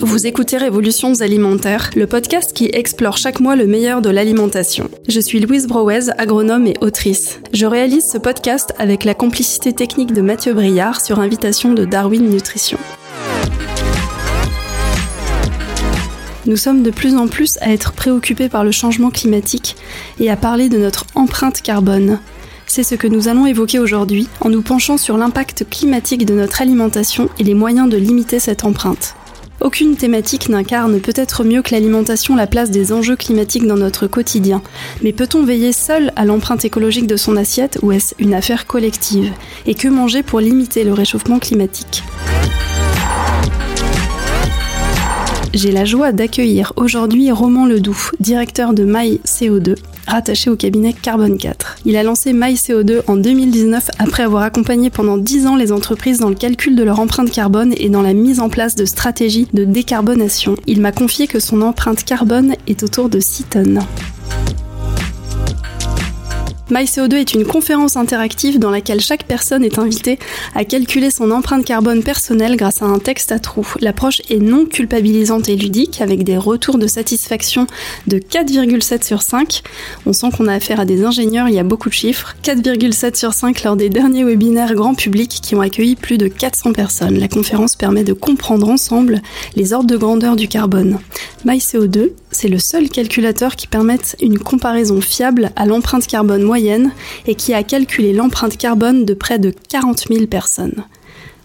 Vous écoutez Révolutions alimentaires, le podcast qui explore chaque mois le meilleur de l'alimentation. Je suis Louise Brouez, agronome et autrice. Je réalise ce podcast avec la complicité technique de Mathieu Briard sur invitation de Darwin Nutrition. Nous sommes de plus en plus à être préoccupés par le changement climatique et à parler de notre empreinte carbone. C'est ce que nous allons évoquer aujourd'hui en nous penchant sur l'impact climatique de notre alimentation et les moyens de limiter cette empreinte. Aucune thématique n'incarne peut-être mieux que l'alimentation la place des enjeux climatiques dans notre quotidien. Mais peut-on veiller seul à l'empreinte écologique de son assiette ou est-ce une affaire collective? Et que manger pour limiter le réchauffement climatique? J'ai la joie d'accueillir aujourd'hui Roman Ledoux, directeur de MyCO2, rattaché au cabinet Carbone 4. Il a lancé MyCO2 en 2019 après avoir accompagné pendant 10 ans les entreprises dans le calcul de leur empreinte carbone et dans la mise en place de stratégies de décarbonation. Il m'a confié que son empreinte carbone est autour de 6 tonnes. MyCO2 est une conférence interactive dans laquelle chaque personne est invitée à calculer son empreinte carbone personnelle grâce à un texte à trous. L'approche est non culpabilisante et ludique avec des retours de satisfaction de 4,7 sur 5. On sent qu'on a affaire à des ingénieurs, il y a beaucoup de chiffres. 4,7 sur 5 lors des derniers webinaires grand public qui ont accueilli plus de 400 personnes. La conférence permet de comprendre ensemble les ordres de grandeur du carbone. MyCO2, c'est le seul calculateur qui permette une comparaison fiable à l'empreinte carbone moyenne et qui a calculé l'empreinte carbone de près de 40 000 personnes.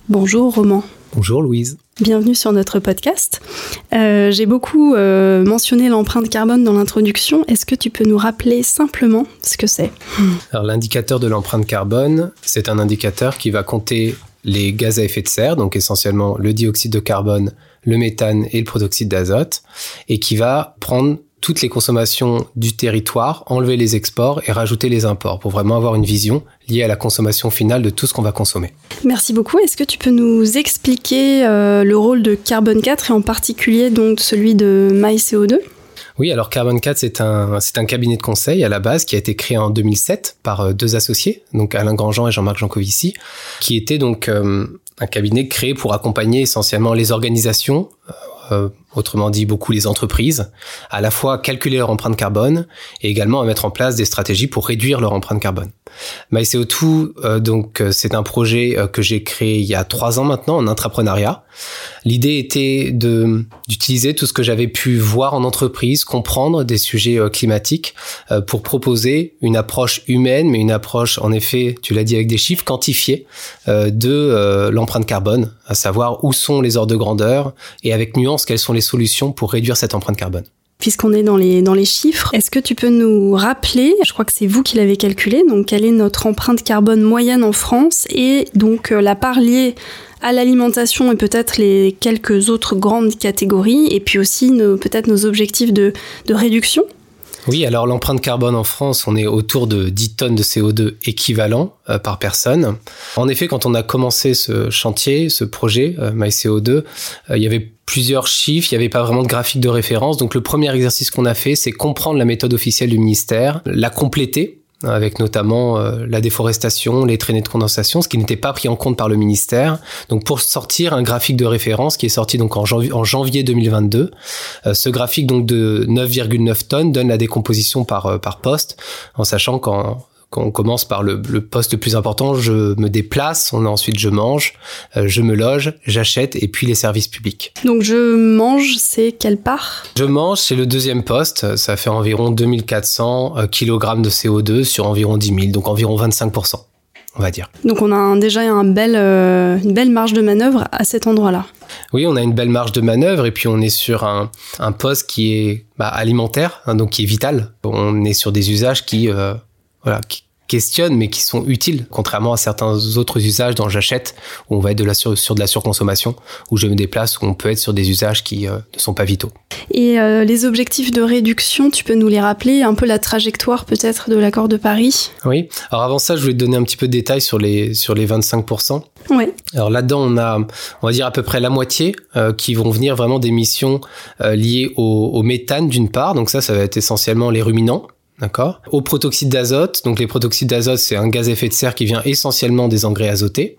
Bonjour Roman. Bonjour Louise. Bienvenue sur notre podcast. Euh, j'ai beaucoup euh, mentionné l'empreinte carbone dans l'introduction. Est-ce que tu peux nous rappeler simplement ce que c'est? Alors l'indicateur de l'empreinte carbone, c'est un indicateur qui va compter les gaz à effet de serre, donc essentiellement le dioxyde de carbone, le méthane et le protoxyde d'azote, et qui va prendre toutes les consommations du territoire, enlever les exports et rajouter les imports pour vraiment avoir une vision liée à la consommation finale de tout ce qu'on va consommer. Merci beaucoup. Est-ce que tu peux nous expliquer euh, le rôle de Carbone 4 et en particulier donc celui de MyCO2 oui, alors Carbon 4, c'est un, c'est un cabinet de conseil à la base qui a été créé en 2007 par euh, deux associés, donc Alain Grandjean et Jean-Marc Jancovici, qui était donc euh, un cabinet créé pour accompagner essentiellement les organisations euh, autrement dit beaucoup les entreprises, à la fois calculer leur empreinte carbone et également à mettre en place des stratégies pour réduire leur empreinte carbone. MyCO2, euh, donc euh, c'est un projet euh, que j'ai créé il y a trois ans maintenant en intrapreneuriat. L'idée était de d'utiliser tout ce que j'avais pu voir en entreprise, comprendre des sujets climatiques pour proposer une approche humaine, mais une approche en effet, tu l'as dit avec des chiffres quantifiés de l'empreinte carbone, à savoir où sont les ordres de grandeur et avec nuance quelles sont les solutions pour réduire cette empreinte carbone. Puisqu'on est dans les, dans les chiffres, est-ce que tu peux nous rappeler, je crois que c'est vous qui l'avez calculé, donc quelle est notre empreinte carbone moyenne en France et donc euh, la part liée à l'alimentation et peut-être les quelques autres grandes catégories et puis aussi peut-être nos objectifs de, de réduction? Oui, alors l'empreinte carbone en France, on est autour de 10 tonnes de CO2 équivalent euh, par personne. En effet, quand on a commencé ce chantier, ce projet euh, MyCO2, euh, il y avait plusieurs chiffres, il n'y avait pas vraiment de graphique de référence. Donc le premier exercice qu'on a fait, c'est comprendre la méthode officielle du ministère, la compléter avec notamment euh, la déforestation, les traînées de condensation, ce qui n'était pas pris en compte par le ministère. Donc pour sortir un graphique de référence qui est sorti donc en janvier, en janvier 2022, euh, ce graphique donc de 9,9 tonnes donne la décomposition par euh, par poste, en sachant qu'en on commence par le, poste le plus important, je me déplace, on a ensuite je mange, euh, je me loge, j'achète et puis les services publics. Donc je mange, c'est quelle part? Je mange, c'est le deuxième poste, ça fait environ 2400 euh, kg de CO2 sur environ 10 000, donc environ 25%. On va dire. Donc on a déjà un bel, euh, une belle marge de manœuvre à cet endroit-là. Oui, on a une belle marge de manœuvre et puis on est sur un, poste qui est bah, alimentaire, hein, donc qui est vital. On est sur des usages qui, voilà, qui, questionnent mais qui sont utiles, contrairement à certains autres usages dont j'achète, où on va être de la sur, de la surconsommation, où je me déplace, où on peut être sur des usages qui euh, ne sont pas vitaux. Et euh, les objectifs de réduction, tu peux nous les rappeler, un peu la trajectoire peut-être de l'accord de Paris? Oui, alors avant ça, je voulais te donner un petit peu de détails sur les, sur les 25%. Oui. Alors là-dedans, on a, on va dire à peu près la moitié euh, qui vont venir vraiment d'émissions liées au, au méthane d'une part, donc ça, ça va être essentiellement les ruminants, D'accord. Au protoxyde d'azote, donc les protoxydes d'azote, c'est un gaz à effet de serre qui vient essentiellement des engrais azotés.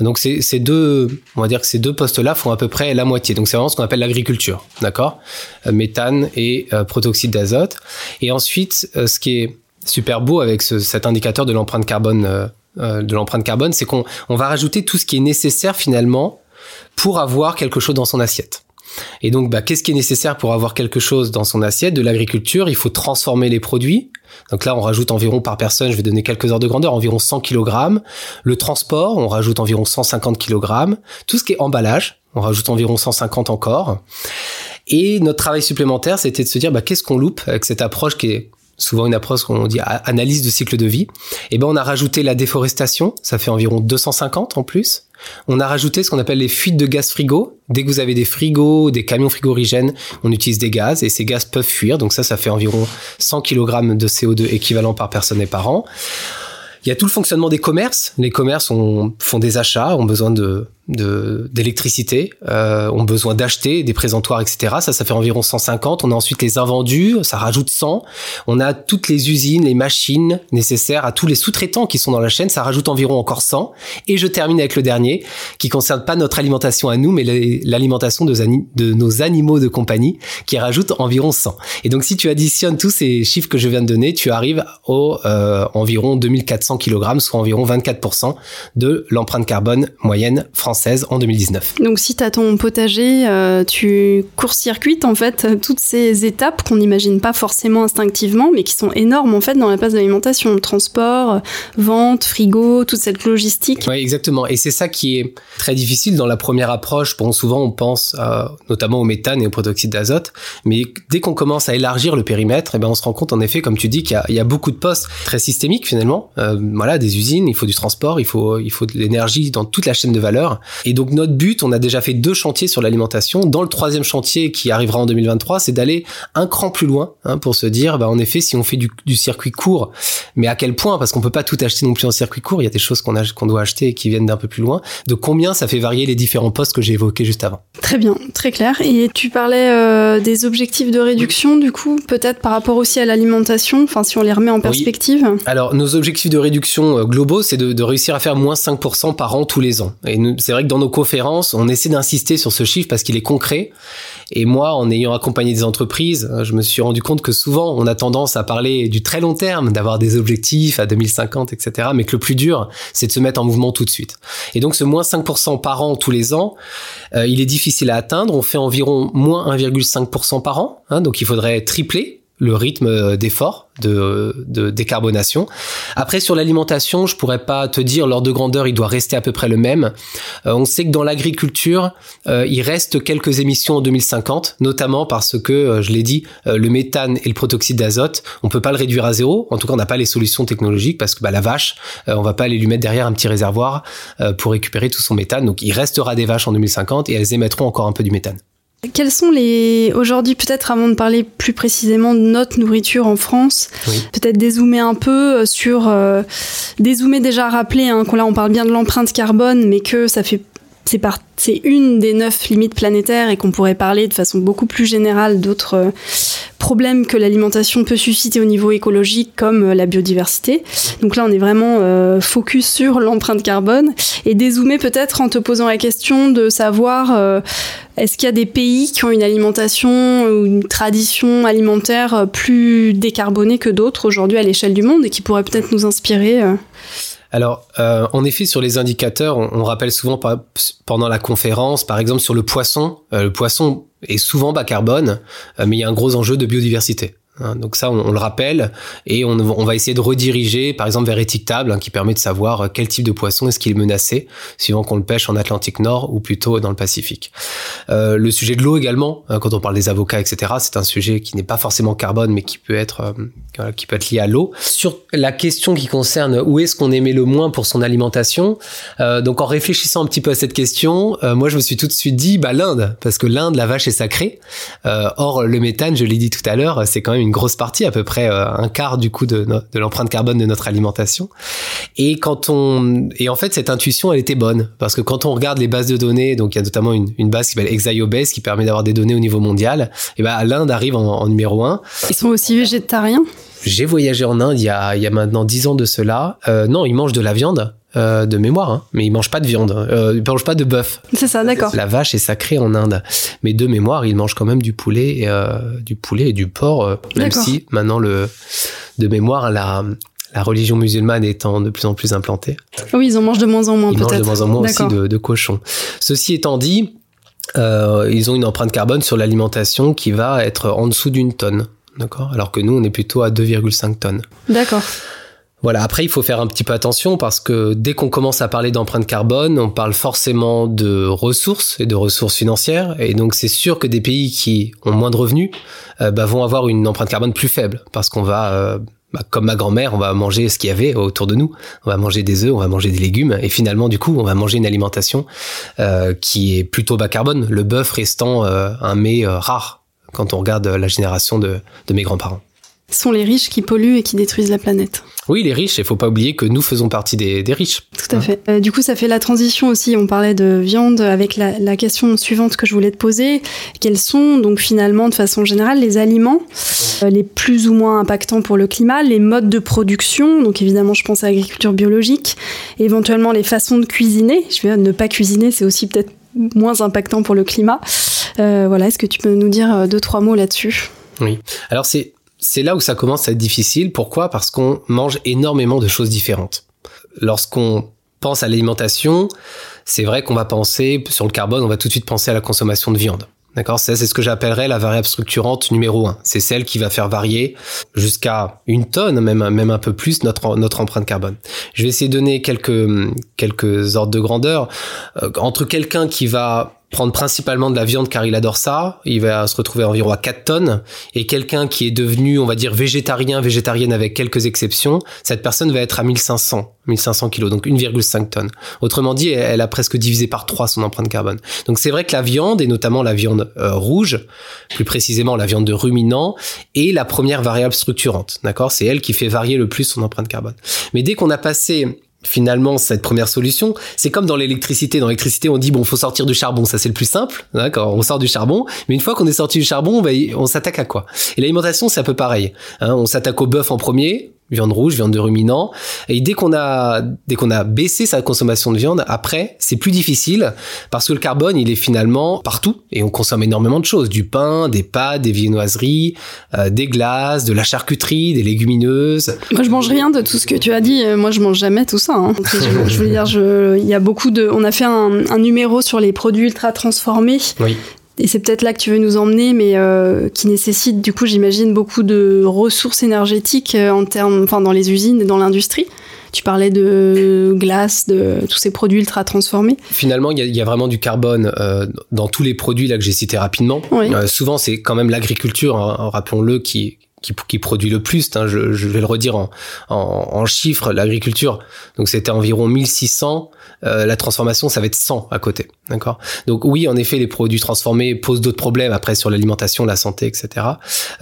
Donc ces, deux, on va dire que ces deux postes-là font à peu près la moitié. Donc c'est vraiment ce qu'on appelle l'agriculture, d'accord euh, Méthane et euh, protoxyde d'azote. Et ensuite, euh, ce qui est super beau avec ce, cet indicateur de l'empreinte carbone, de l'empreinte carbone, c'est qu'on on va rajouter tout ce qui est nécessaire finalement pour avoir quelque chose dans son assiette. Et donc, bah, qu'est-ce qui est nécessaire pour avoir quelque chose dans son assiette? De l'agriculture, il faut transformer les produits. Donc là, on rajoute environ par personne, je vais donner quelques heures de grandeur, environ 100 kg. Le transport, on rajoute environ 150 kg. Tout ce qui est emballage, on rajoute environ 150 encore. Et notre travail supplémentaire, c'était de se dire, bah, qu'est-ce qu'on loupe avec cette approche qui est souvent une approche qu'on dit analyse de cycle de vie. Et ben on a rajouté la déforestation, ça fait environ 250 en plus. On a rajouté ce qu'on appelle les fuites de gaz frigo. Dès que vous avez des frigos, des camions frigorigènes, on utilise des gaz et ces gaz peuvent fuir. Donc ça, ça fait environ 100 kg de CO2 équivalent par personne et par an. Il y a tout le fonctionnement des commerces. Les commerces font des achats, ont besoin de d'électricité, euh, ont besoin d'acheter des présentoirs, etc. Ça, ça fait environ 150. On a ensuite les invendus, ça rajoute 100. On a toutes les usines, les machines nécessaires à tous les sous-traitants qui sont dans la chaîne, ça rajoute environ encore 100. Et je termine avec le dernier, qui concerne pas notre alimentation à nous, mais l'alimentation de, de nos animaux de compagnie, qui rajoute environ 100. Et donc, si tu additionnes tous ces chiffres que je viens de donner, tu arrives au euh, environ 2400 kg, soit environ 24% de l'empreinte carbone moyenne française en 2019. Donc si tu as ton potager, euh, tu court-circuites en fait toutes ces étapes qu'on n'imagine pas forcément instinctivement, mais qui sont énormes en fait dans la place d'alimentation, transport, vente, frigo, toute cette logistique. Oui, exactement. Et c'est ça qui est très difficile dans la première approche. Bon, souvent on pense euh, notamment au méthane et au protoxyde d'azote, mais dès qu'on commence à élargir le périmètre, eh ben on se rend compte en effet, comme tu dis, qu'il y, y, a beaucoup de postes très systémiques finalement. Euh, voilà, des usines, il faut du transport, il faut il faut de l'énergie dans toute la chaîne de valeur. Et donc notre but, on a déjà fait deux chantiers sur l'alimentation. Dans le troisième chantier qui arrivera en 2023, c'est d'aller un cran plus loin hein, pour se dire, bah, en effet, si on fait du, circuit court, mais à quel point? Parce qu'on peut pas tout acheter non plus en circuit court. Il y a des choses qu'on qu'on doit acheter et qui viennent d'un peu plus loin. De combien ça fait varier les différents postes que j'ai évoqués juste avant Très bien, très clair. Et tu parlais euh, des objectifs de réduction, du coup, peut-être par rapport aussi à l'alimentation. Enfin, si on les remet en perspective. Alors, nos objectifs de réduction euh, globaux, c'est de, de réussir à faire moins 5% par an tous les ans. Et c'est vrai que dans nos conférences, on essaie d'insister sur ce chiffre parce qu'il est concret. Et moi, en ayant accompagné des entreprises, je me suis rendu compte que souvent, on a tendance à parler du très long terme, d'avoir des objectifs à 2050, etc. Mais que le plus dur, c'est de se mettre en mouvement tout de suite. Et donc, ce moins 5% par an tous les ans, euh, il est difficile à atteindre. On fait environ moins 1,5% par an. Hein, donc, il faudrait tripler le rythme d'effort de, de, décarbonation. Après, sur l'alimentation, je pourrais pas te dire l'ordre de grandeur, il doit rester à peu près le même. Euh, on sait que dans l'agriculture, euh, il reste quelques émissions en 2050, notamment parce que, euh, je l'ai dit, le méthane et le protoxyde d'azote, on peut pas le réduire à zéro. En tout cas, on n'a pas les solutions technologiques parce que bah, la vache, on va pas aller lui mettre derrière un petit réservoir pour récupérer tout son méthane. Donc, il restera des vaches en 2050 et elles émettront encore un peu du méthane. Quels sont les aujourd'hui peut-être avant de parler plus précisément de notre nourriture en France, peut-être dézoomer un peu euh, sur euh, dézoomer déjà rappeler hein, qu'on là on parle bien de l'empreinte carbone, mais que ça fait c'est une des neuf limites planétaires et qu'on pourrait parler de façon beaucoup plus générale d'autres euh, problèmes que l'alimentation peut susciter au niveau écologique comme euh, la biodiversité. Donc là, on est vraiment euh, focus sur l'empreinte carbone et dézoomer peut-être en te posant la question de savoir est-ce qu'il y a des pays qui ont une alimentation ou une tradition alimentaire plus décarbonée que d'autres aujourd'hui à l'échelle du monde et qui pourraient peut-être nous inspirer alors, euh, en effet, sur les indicateurs, on, rappelle souvent pendant la conférence, par exemple sur le poisson. Euh, le poisson est souvent bas carbone, euh, mais il y a un gros enjeu de biodiversité. Hein, donc ça, on, le rappelle et on, va essayer de rediriger, par exemple, vers étiquetable, hein, qui permet de savoir euh, quel type de poisson est-ce qu'il est menacé, suivant qu'on le pêche en Atlantique Nord ou plutôt dans le Pacifique. Euh, le sujet de l'eau également, hein, quand on parle des avocats, etc., c'est un sujet qui n'est pas forcément carbone, mais qui peut être euh, qui peut être lié à l'eau. Sur la question qui concerne où est-ce qu'on émet le moins pour son alimentation, donc en réfléchissant un petit peu à cette question, moi je me suis tout de suite dit, bah l'Inde, parce que l'Inde, la vache est sacrée. or le méthane, je l'ai dit tout à l'heure, c'est quand même même une grosse partie, à peu près euh, un quart du coup de, de l'empreinte carbone de notre alimentation. Et quand on et en fait cette intuition elle était bonne parce que quand on regarde les bases de données, donc il y a notamment une, une base qui s'appelle ExaioBase qui permet d'avoir des données au niveau mondial. Et ben l'Inde arrive en, numéro un. Ils sont aussi végétariens? J'ai voyagé en Inde il y a, il y a maintenant dix ans de cela. Euh, non, ils mangent de la viande. Euh, de mémoire, hein, mais ils mangent pas de viande, euh, ils mangent pas de bœuf. C'est ça, d'accord. La vache est sacrée en Inde, mais de mémoire, ils mangent quand même du poulet, et, euh, du poulet et du porc, euh, même si maintenant le de mémoire la la religion musulmane étant de plus en plus implantée. Oui, ils en mangent de moins en moins Ils mangent de moins en moins aussi de, de cochons. Ceci étant dit, ils ont une empreinte carbone sur l'alimentation qui va être en dessous d'une tonne. D'accord? Alors que nous, on est plutôt à 2,5 tonnes. D'accord. Voilà, après, il faut faire un petit peu attention parce que dès qu'on commence à parler d'empreinte carbone, on parle forcément de ressources et de ressources financières. Et donc, c'est sûr que des pays qui ont moins de revenus euh, bah, vont avoir une empreinte carbone plus faible parce qu'on va... Euh, bah, comme ma grand-mère, on va manger ce qu'il y avait autour de nous. On va manger des œufs, on va manger des légumes, et finalement, du coup, on va manger une alimentation euh, qui est plutôt bas carbone. Le bœuf restant euh, un mets rare quand on regarde la génération de, de mes grands-parents. Sont les riches qui polluent et qui détruisent la planète. Oui, les riches, il faut pas oublier que nous faisons partie des, des riches. Tout à fait. Euh, du coup, ça fait la transition aussi. On parlait de viande avec la, la, question suivante que je voulais te poser. Quels sont donc finalement, de façon générale, les aliments euh, les plus ou moins impactants pour le climat, les modes de production. Donc évidemment, je pense à l'agriculture biologique, éventuellement les façons de cuisiner. Je veux dire, ne pas cuisiner, c'est aussi peut-être moins impactant pour le climat. Euh, voilà, est-ce que tu peux nous dire deux trois mots là-dessus? Oui. Alors c'est c'est là où ça commence à être difficile. Pourquoi? Parce qu'on mange énormément de choses différentes. Lorsqu'on pense à l'alimentation, c'est vrai qu'on va penser sur le carbone, on va tout de suite penser à la consommation de viande. D'accord? C'est ce que j'appellerais la variable structurante numéro un. C'est celle qui va faire varier jusqu'à une tonne, même, un peu plus, notre, notre empreinte carbone. Je vais essayer de donner quelques, quelques ordres de grandeur. Euh, entre quelqu'un qui va prendre principalement de la viande car il adore ça, il va se retrouver environ à 4 tonnes, et quelqu'un qui est devenu, on va dire, végétarien, végétarienne avec quelques exceptions, cette personne va être à 1500, 1500 kilos, donc 1,5 tonnes. Autrement dit, elle a presque divisé par 3 son empreinte carbone. Donc c'est vrai que la viande, et notamment la viande euh, rouge, plus précisément la viande de ruminant, est la première variable structurante, d'accord? C'est elle qui fait varier le plus son empreinte carbone. Mais dès qu'on a passé finalement cette première solution, c'est comme dans l'électricité. Dans l'électricité, on dit bon, faut sortir du charbon, ça c'est le plus simple, On sort du charbon, mais une fois qu'on est sorti du charbon, on, on s'attaque à quoi? Et l'alimentation, c'est un peu pareil. Hein on s'attaque au bœuf en premier, viande rouge, viande de ruminant. Et dès qu'on a, dès qu'on a baissé sa consommation de viande, après, c'est plus difficile parce que le carbone, il est finalement partout et on consomme énormément de choses. Du pain, des pâtes, des viennoiseries, euh, des glaces, de la charcuterie, des légumineuses. Moi, je mange rien de tout ce que tu as dit. Moi, je mange jamais tout ça. Hein. Je, je, veux dire, il y a beaucoup de, on a fait un, un numéro sur les produits ultra transformés. Oui et c'est peut-être là que tu veux nous emmener, mais euh, qui nécessite du coup, j'imagine, beaucoup de ressources énergétiques euh, en termes, enfin, dans les usines et dans l'industrie. Tu parlais de glace, de tous ces produits ultra transformés. Finalement, il y, y, a vraiment du carbone euh, dans tous les produits là que j'ai cités rapidement. Oui. Euh, souvent, c'est quand même l'agriculture, hein, rappelons-le, qui qui, qui, produit le plus. Hein, je, je, vais le redire en, en, en chiffres. L'agriculture, donc c'était environ 1600. Euh, la transformation, ça va être 100 à côté. D'accord? Donc oui, en effet, les produits transformés posent d'autres problèmes après sur l'alimentation, la santé, etc.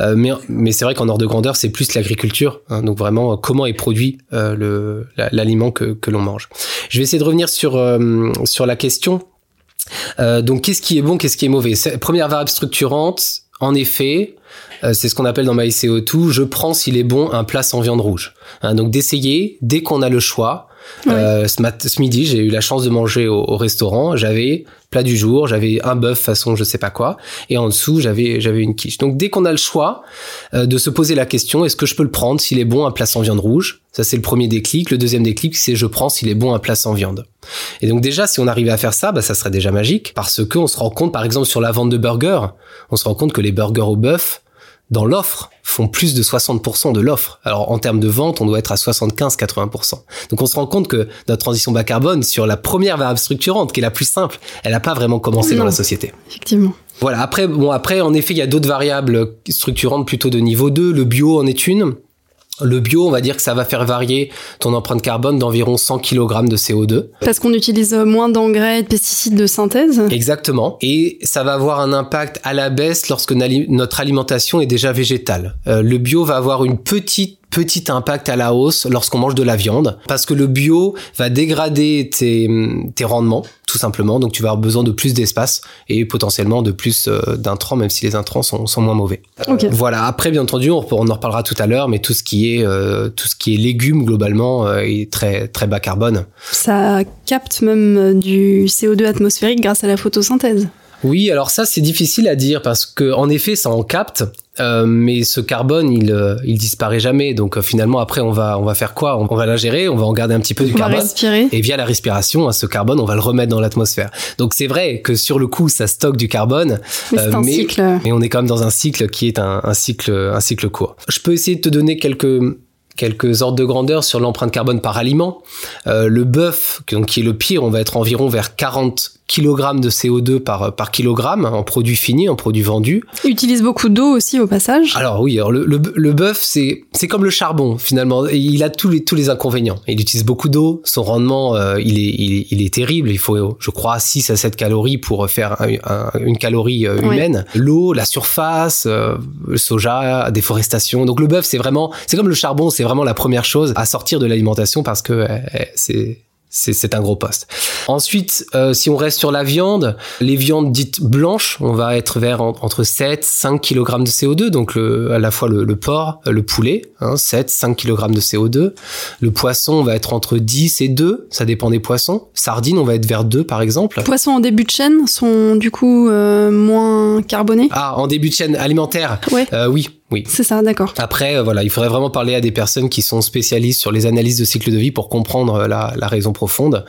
Euh, mais mais c'est vrai qu'en ordre de grandeur, c'est plus l'agriculture. Hein, donc vraiment, comment est produit euh, le l'aliment que, que l'on mange. Je vais essayer de revenir sur euh, sur la question. Euh, donc qu'est-ce qui est bon, qu'est-ce qui est mauvais? Première variable structurante, en effet, euh, c'est ce qu'on appelle dans MyCO2, je prends s'il est bon un plat sans viande rouge. Hein, donc d'essayer, dès qu'on a le choix, Ouais. euh, ce, mat- ce midi, j'ai eu la chance de manger au, au restaurant. J'avais plat du jour, j'avais un bœuf façon je sais pas quoi, et en dessous j'avais j'avais une quiche. Donc dès qu'on a le choix euh, de se poser la question, est-ce que je peux le prendre s'il est bon un plat sans viande rouge? Ça c'est le premier déclic. Le deuxième déclic, c'est je prends s'il est bon un plat sans viande. Et donc déjà, si on arrivait à faire ça, bah, ça serait déjà magique, parce que on se rend compte, par exemple sur la vente de burgers, on se rend compte que les burgers au bœuf dans l'offre font plus de 60% de l'offre. Alors en termes de vente, on doit être à 75-80%. Donc on se rend compte que notre transition bas carbone sur la première variable structurante, qui est la plus simple, elle n'a pas vraiment commencé Non. dans la société. Effectivement. Voilà. Après, bon, après, en effet, il y a d'autres variables structurantes plutôt de niveau 2. Le bio en est une. Le bio, on va dire que ça va faire varier ton empreinte carbone d'environ 100 kg de CO2. Parce qu'on utilise moins d'engrais et de pesticides de synthèse. Exactement. Et ça va avoir un impact à la baisse lorsque notre alimentation est déjà végétale. Euh, le bio va avoir une petite petit impact à la hausse lorsqu'on mange de la viande parce que le bio va dégrader tes, tes rendements tout simplement. Donc tu vas avoir besoin de plus d'espace et potentiellement de plus euh, d'intrants même si les intrants sont, sont moins mauvais. Okay. voilà. Après bien entendu on, on, en reparlera tout à l'heure mais tout ce qui est euh, tout ce qui est légumes globalement euh, est très très bas carbone. Ça capte même du CO2 atmosphérique grâce à la photosynthèse oui, alors ça c'est difficile à dire parce que en effet ça en capte, euh, mais ce carbone il euh, il disparaît jamais. Donc euh, finalement après on va on va faire quoi? On va l'ingérer, on va en garder un petit peu du on carbone va respirer. et via la respiration hein, ce carbone on va le remettre dans l'atmosphère. Donc c'est vrai que sur le coup ça stocke du carbone, mais, euh, un mais, cycle. mais on est quand même dans un cycle qui est un, un cycle un cycle court. Je peux essayer de te donner quelques quelques ordres de grandeur sur l'empreinte carbone par aliment. Euh, le bœuf, qui est le pire, on va être environ vers 40 kg de CO2 par, par kilogramme en produit fini, en produit vendu. Il utilise beaucoup d'eau aussi au passage. Alors oui, alors le, le, le bœuf, c'est, c'est comme le charbon finalement. Il a tous les, tous les inconvénients. Il utilise beaucoup d'eau, son rendement, euh, il, est, il, est, il, est, terrible. Il faut, je crois, 6 à 7 calories pour faire un, un, une calorie euh, humaine. Ouais. L'eau, la surface, euh, le soja, déforestation. Donc le bœuf, c'est vraiment, c'est comme le charbon, c'est vraiment la première chose à sortir de l'alimentation parce que c'est c'est un gros poste. Ensuite, euh, si on reste sur la viande, les viandes dites blanches, on va être vers en, entre 7, 5 kg de CO2, donc le, à la fois le, le porc, le poulet, hein, 7, 5 kg de CO2. Le poisson, on va être entre 10 et 2, ça dépend des poissons. Sardines, on va être vers 2 par exemple. Poissons en début de chaîne sont du coup euh, moins carbonés? Ah, en début de chaîne alimentaire? Ouais. Euh, oui, oui. C'est ça, d'accord. Après, euh, voilà, il faudrait vraiment parler à des personnes qui sont spécialistes sur les analyses de cycle de vie pour comprendre la, la raison profonde.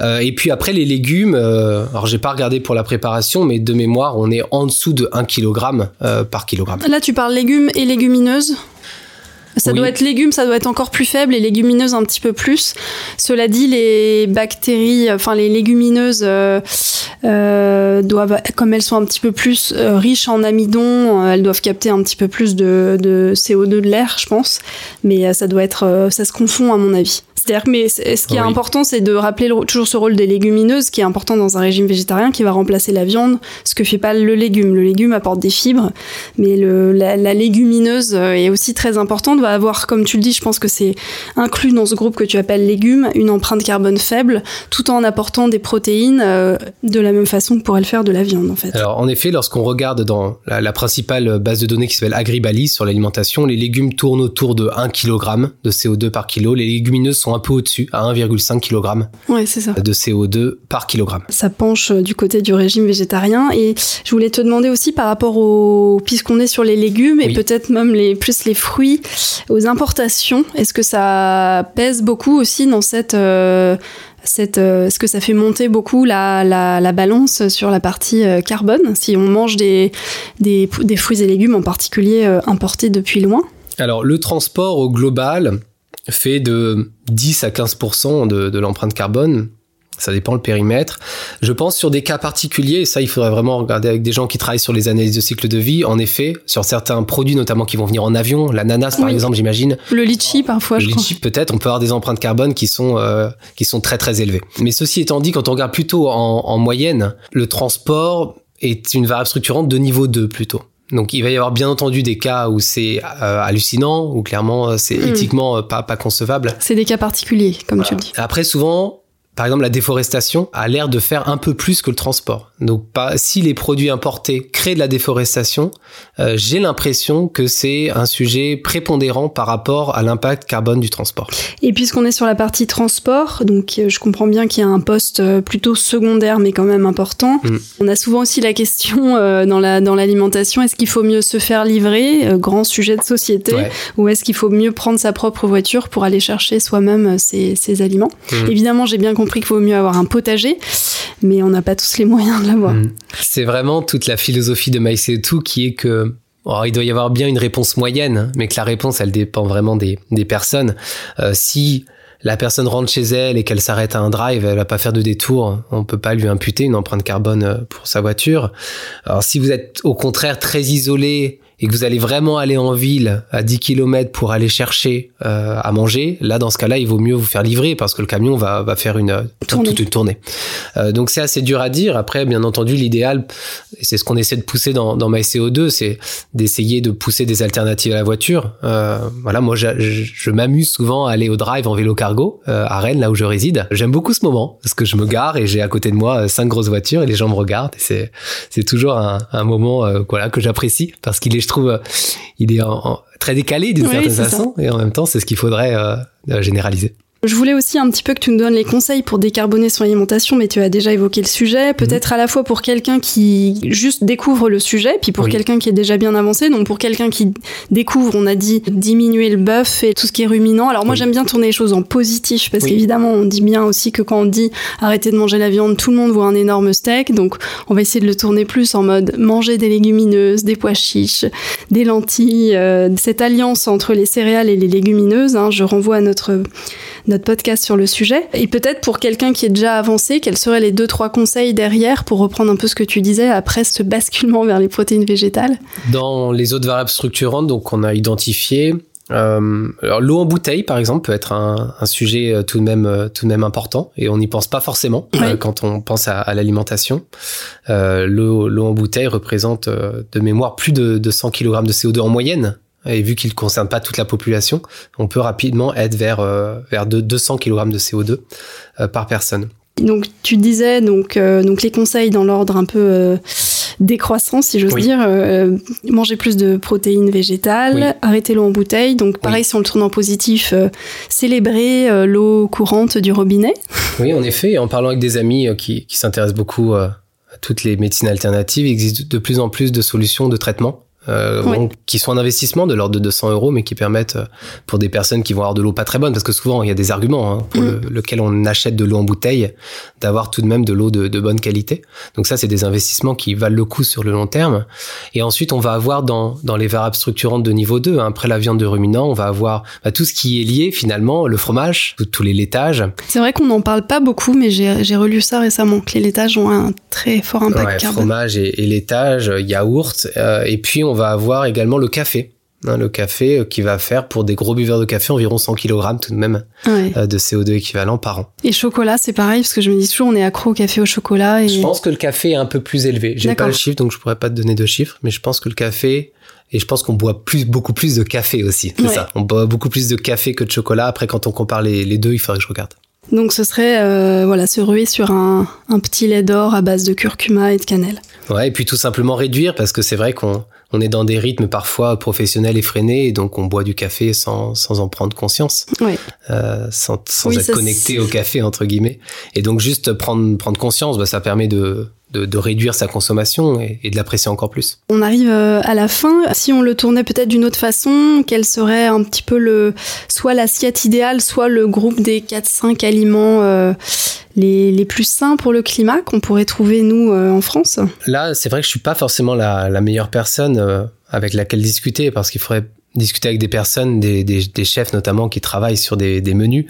Euh, et puis après, les légumes, euh, alors j'ai pas regardé pour la préparation, mais de mémoire, on est en dessous de 1 kg euh, par kilogramme. Là, tu parles légumes et légumineuses? Ça oui. doit être légumes, ça doit être encore plus faible et légumineuses un petit peu plus. Cela dit, les bactéries, enfin les légumineuses euh, euh, doivent, comme elles sont un petit peu plus euh, riches en amidon, elles doivent capter un petit peu plus de, de CO2 de l'air, je pense. Mais ça doit être, ça se confond à mon avis. C'est-à-dire mais ce qui est oui. important, c'est de rappeler le, toujours ce rôle des légumineuses, qui est important dans un régime végétarien, qui va remplacer la viande, ce que fait pas le légume. Le légume apporte des fibres, mais le, la, la, légumineuse est aussi très importante, va avoir, comme tu le dis, je pense que c'est inclus dans ce groupe que tu appelles légumes, une empreinte carbone faible, tout en apportant des protéines euh, de la même façon que pourrait le faire de la viande, en fait. Alors, en effet, lorsqu'on regarde dans la, la, principale base de données qui s'appelle Agribalise sur l'alimentation, les légumes tournent autour de 1 kg de CO2 par kilo. Les légumineuses sont un peu au-dessus, à 1,5 kg ouais, de CO2 par kilogramme. Ça penche du côté du régime végétarien. Et je voulais te demander aussi par rapport au, puisqu'on est sur les légumes et peut-être même les, plus les fruits, aux importations, est-ce que ça pèse beaucoup aussi dans cette... Euh, cette, euh, est-ce que ça fait monter beaucoup la, la, la balance sur la partie euh, carbone si on mange des, des, des, fruits et légumes en particulier euh, importés depuis loin? Alors le transport au global, fait de 10 à 15% de, de l'empreinte carbone. Ça dépend le périmètre. Je pense sur des cas particuliers, et ça il faudrait vraiment regarder avec des gens qui travaillent sur les analyses de cycle de vie. En effet, sur certains produits notamment qui vont venir en avion, l'ananas par oui. exemple, j'imagine. Le litchi parfois. Le litchi peut-être, on peut avoir des empreintes carbone qui sont euh, qui sont très très élevées. Mais ceci étant dit, quand on regarde plutôt en, en moyenne, le transport est une variable structurante de niveau 2 plutôt. Donc il va y avoir bien entendu des cas où c'est euh, hallucinant, où clairement c'est mmh. éthiquement euh, pas, pas concevable. C'est des cas particuliers, comme voilà. tu le dis. Après souvent, par exemple, la déforestation a l'air de faire un peu plus que le transport. Donc, pas, si les produits importés créent de la déforestation, euh, j'ai l'impression que c'est un sujet prépondérant par rapport à l'impact carbone du transport. Et puisqu'on est sur la partie transport, donc je comprends bien qu'il y a un poste euh, plutôt secondaire, mais quand même important. Mm. On a souvent aussi la question euh, dans la dans l'alimentation est-ce qu'il faut mieux se faire livrer, euh, grand sujet de société, ouais. ou est-ce qu'il faut mieux prendre sa propre voiture pour aller chercher soi-même ses, ses aliments? Mm. Évidemment, j'ai bien compris qu'il vaut mieux avoir un potager, mais on n'a pas tous les moyens de l'avoir. Mmh. C'est vraiment toute la philosophie de tout qui est que il doit y avoir bien une réponse moyenne, mais que la réponse, elle dépend vraiment des, des personnes. Euh, si la personne rentre chez elle et qu'elle s'arrête à un drive, elle va pas faire de détour. On peut pas lui imputer une empreinte carbone pour sa voiture. Alors, si vous êtes au contraire très isolé et que vous allez vraiment aller en ville à 10 km pour aller chercher euh, à manger, là dans ce cas-là, il vaut mieux vous faire livrer parce que le camion va, va faire une tournée. toute une tournée. Euh, donc c'est assez dur à dire. Après, bien entendu, l'idéal, c'est ce qu'on essaie de pousser dans, dans MyCO2, c'est d'essayer de pousser des alternatives à la voiture. Euh, voilà, moi je, je m'amuse souvent à aller au drive en vélo cargo euh, à Rennes, là où je réside. J'aime beaucoup ce moment parce que je me gare et j'ai à côté de moi euh, cinq grosses voitures et les gens me regardent. C'est c'est toujours un, un moment euh, voilà que j'apprécie parce qu'il est, trouve, il est très décalé d'une certaine façon et en même temps c'est ce qu'il faudrait généraliser. Je voulais aussi un petit peu que tu nous donnes les conseils pour décarboner son alimentation, mais tu as déjà évoqué le sujet. Peut-être mhm. à la fois pour quelqu'un qui juste découvre le sujet, puis pour quelqu'un qui est déjà bien avancé. Donc pour quelqu'un qui découvre, on a dit diminuer le bœuf et tout ce qui est ruminant. Alors moi j'aime bien tourner les choses en positif, parce qu'évidemment on dit bien aussi que quand on dit arrêter de manger la viande, tout le monde voit un énorme steak. Donc on va essayer de le tourner plus en mode manger des légumineuses, des pois chiches, des lentilles, euh, cette alliance entre les céréales et les légumineuses. Hein. je renvoie à notre notre podcast sur le sujet. Et peut-être pour quelqu'un qui est déjà avancé, quels seraient les deux trois conseils derrière pour reprendre un peu ce que tu disais après ce basculement vers les protéines végétales? Dans les autres variables structurantes, donc on a identifié euh, l'eau en bouteille, par exemple, peut être un, sujet euh, tout de même euh, tout de même important et on n'y pense pas forcément quand on pense à, l'alimentation. l'eau en bouteille représente de mémoire plus de, de 100 kg de CO2 en moyenne et vu qu'il ne concerne pas toute la population, on peut rapidement être vers, euh, vers 200 kg de CO2 euh, par personne. Donc tu disais donc, euh, donc les conseils dans l'ordre un peu décroissant si j'ose dire, manger plus de protéines végétales, arrêter l'eau en bouteille. Donc pareil si on le tourne en positif, célébrer l'eau courante du robinet. Oui en effet, en parlant avec des amis qui, qui s'intéressent beaucoup à toutes les médecines alternatives, il existe de plus en plus de solutions de traitement euh, qui sont un investissement de l'ordre de 200 euros, mais qui permettent euh, pour des personnes qui vont avoir de l'eau pas très bonne, parce que souvent il y a des arguments hein, pour mm. lequel on achète de l'eau en bouteille, d'avoir tout de même de l'eau de, de, bonne qualité. Donc ça, c'est des investissements qui valent le coup sur le long terme. Et ensuite, on va avoir dans, dans les variables structurantes de niveau 2, hein, après la viande de ruminant, on va avoir bah, tout ce qui est lié finalement, le fromage, tous les laitages. C'est vrai qu'on n'en parle pas beaucoup, mais j'ai relu ça récemment, que les laitages ont un très fort impact ouais, carbone. Fromage et, et laitage, yaourt, euh, et puis on va avoir également le café. Hein, le café euh, qui va faire pour des gros buveurs de café environ 100 kg tout de même euh, de CO2 équivalent par an. Et chocolat, c'est pareil parce que je me dis toujours on est accro au café au chocolat. Et... Je pense que le café est un peu plus élevé. J'ai pas le chiffre donc je pourrais pas te donner de chiffres, mais je pense que le café et je pense qu'on boit plus beaucoup plus de café aussi. C'est ça. On boit beaucoup plus de café que de chocolat. Après quand on compare les, les deux, il faudrait que je regarde. Donc ce serait euh, voilà se ruer sur un, un petit lait d'or à base de curcuma et de cannelle. Ouais, et puis tout simplement réduire parce que c'est vrai qu'on on est dans des rythmes parfois professionnels effrénés et donc on boit du café sans, sans en prendre conscience, ouais. euh, sans, sans être connecté au café entre guillemets. Et donc juste prendre prendre conscience, bah, ça permet de de, réduire sa consommation et, de l'apprécier encore plus. On arrive euh, à la fin. Si on le tournait peut-être d'une autre façon, quel serait un petit peu le soit l'assiette idéale, soit le groupe des 4-5 aliments euh, les, les, plus sains pour le climat qu'on pourrait trouver nous euh, en France? Là, c'est vrai que je suis pas forcément la, la meilleure personne avec laquelle discuter parce qu'il faudrait discuter avec des personnes, des, chefs notamment qui travaillent sur des, menus.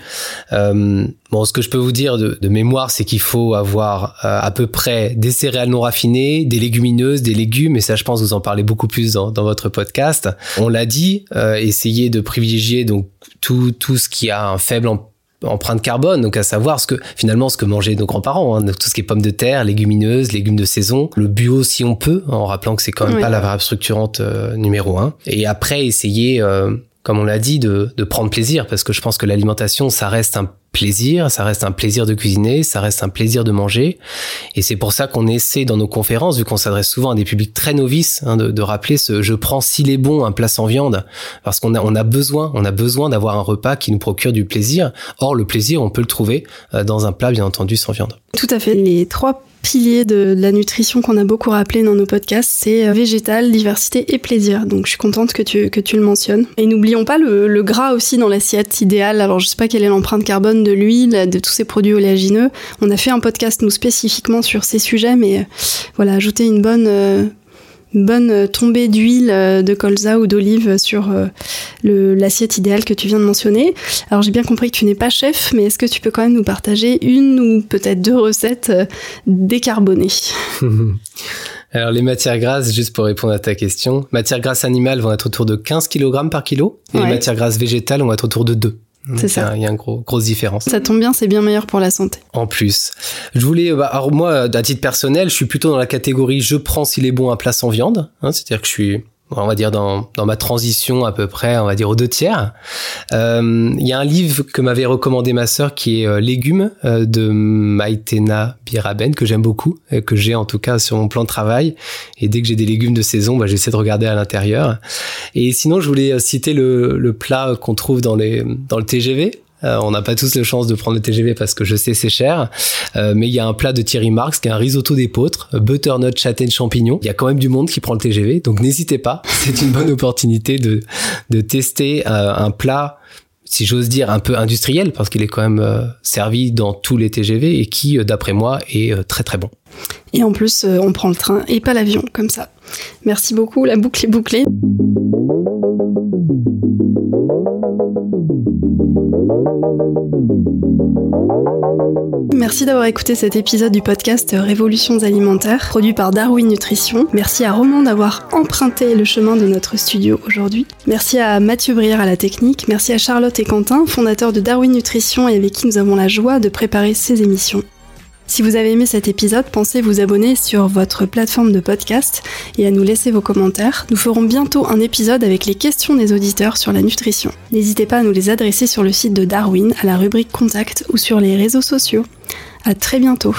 Euh, bon, ce que je peux vous dire de, mémoire, c'est qu'il faut avoir euh, à peu près des céréales non raffinées, des légumineuses, des légumes, et ça, je pense, vous en parlez beaucoup plus dans, votre podcast. On l'a dit, euh, essayez de privilégier donc tout, tout ce qui a un faible empreinte carbone, donc à savoir ce que finalement ce que mangeaient nos grands-parents, hein, tout ce qui est pommes de terre, légumineuses, légumes de saison, le bio si on peut, en rappelant que c'est quand même pas la variable structurante euh, numéro un. Et après essayer, euh, comme on l'a dit, de, de prendre plaisir, parce que je pense que l'alimentation ça reste un plaisir, ça reste un plaisir de cuisiner, ça reste un plaisir de manger. Et c'est pour ça qu'on essaie dans nos conférences, vu qu'on s'adresse souvent à des publics très novices, hein, de, rappeler ce je prends s'il est bon un plat sans viande, parce qu'on a, on a besoin, on a besoin d'avoir un repas qui nous procure du plaisir. Or, le plaisir, on peut le trouver euh, dans un plat, bien entendu, sans viande. Tout à fait. Les trois pilier de la nutrition qu'on a beaucoup rappelé dans nos podcasts, c'est euh, végétal, diversité et plaisir. Donc je suis contente que tu, que tu le mentionnes. Et n'oublions pas le, gras aussi dans l'assiette idéale. Alors je sais pas quelle est l'empreinte carbone de l'huile, de tous ces produits oléagineux. On a fait un podcast nous spécifiquement sur ces sujets, mais euh, voilà, ajouter une bonne euh, une bonne tombée d'huile euh, de colza ou d'olive sur euh, l'assiette idéale que tu viens de mentionner. Alors j'ai bien compris que tu n'es pas chef, mais est-ce que tu peux quand même nous partager une ou peut-être deux recettes euh, décarbonées? Alors les matières grasses, juste pour répondre à ta question, matières grasses animales vont être autour de 15 kg par kilo et les matières grasses végétales vont être autour de 2. C'est ça. Il y a une gros, grosse différence. Ça tombe bien, c'est bien meilleur pour la santé. En plus, je voulais, bah, alors moi, à titre personnel, je suis plutôt dans la catégorie je prends s'il est bon un plat sans viande. Hein, C'est-à-dire que je suis on va dire dans, dans ma transition à peu près, on va dire aux deux tiers. Euh, il y a un livre que m'avait recommandé ma sœur qui est euh, Légumes euh, de Maïtena Biraben que j'aime beaucoup, que j'ai en tout cas sur mon plan de travail. Et dès que j'ai des légumes de saison, bah, j'essaie de regarder à l'intérieur. Et sinon, je voulais citer le, le plat qu'on trouve dans les dans le TGV, euh, on n'a pas tous la chance de prendre le TGV parce que je sais c'est cher. Euh, mais il y a un plat de Thierry Marx qui est un risotto d'épeautre, butternut châtaigne champignon. Il y a quand même du monde qui prend le TGV, donc n'hésitez pas. C'est une bonne opportunité de, de tester euh, un plat si j'ose dire, un peu industriel, parce qu'il est quand même servi dans tous les TGV et qui, d'après moi, est très très bon. Et en plus, on prend le train et pas l'avion, comme ça. Merci beaucoup, la boucle est bouclée. Merci d'avoir écouté cet épisode du podcast Révolutions alimentaires, produit par Darwin Nutrition. Merci à Roman d'avoir emprunté le chemin de notre studio aujourd'hui. Merci à Mathieu Brière à la technique. Merci à Charlotte et Quentin, fondateurs de Darwin Nutrition et avec qui nous avons la joie de préparer ces émissions. Si vous avez aimé cet épisode, pensez vous abonner sur votre plateforme de podcast et à nous laisser vos commentaires. Nous ferons bientôt un épisode avec les questions des auditeurs sur la nutrition. N'hésitez pas à nous les adresser sur le site de Darwin, à la rubrique Contact ou sur les réseaux sociaux. À très bientôt.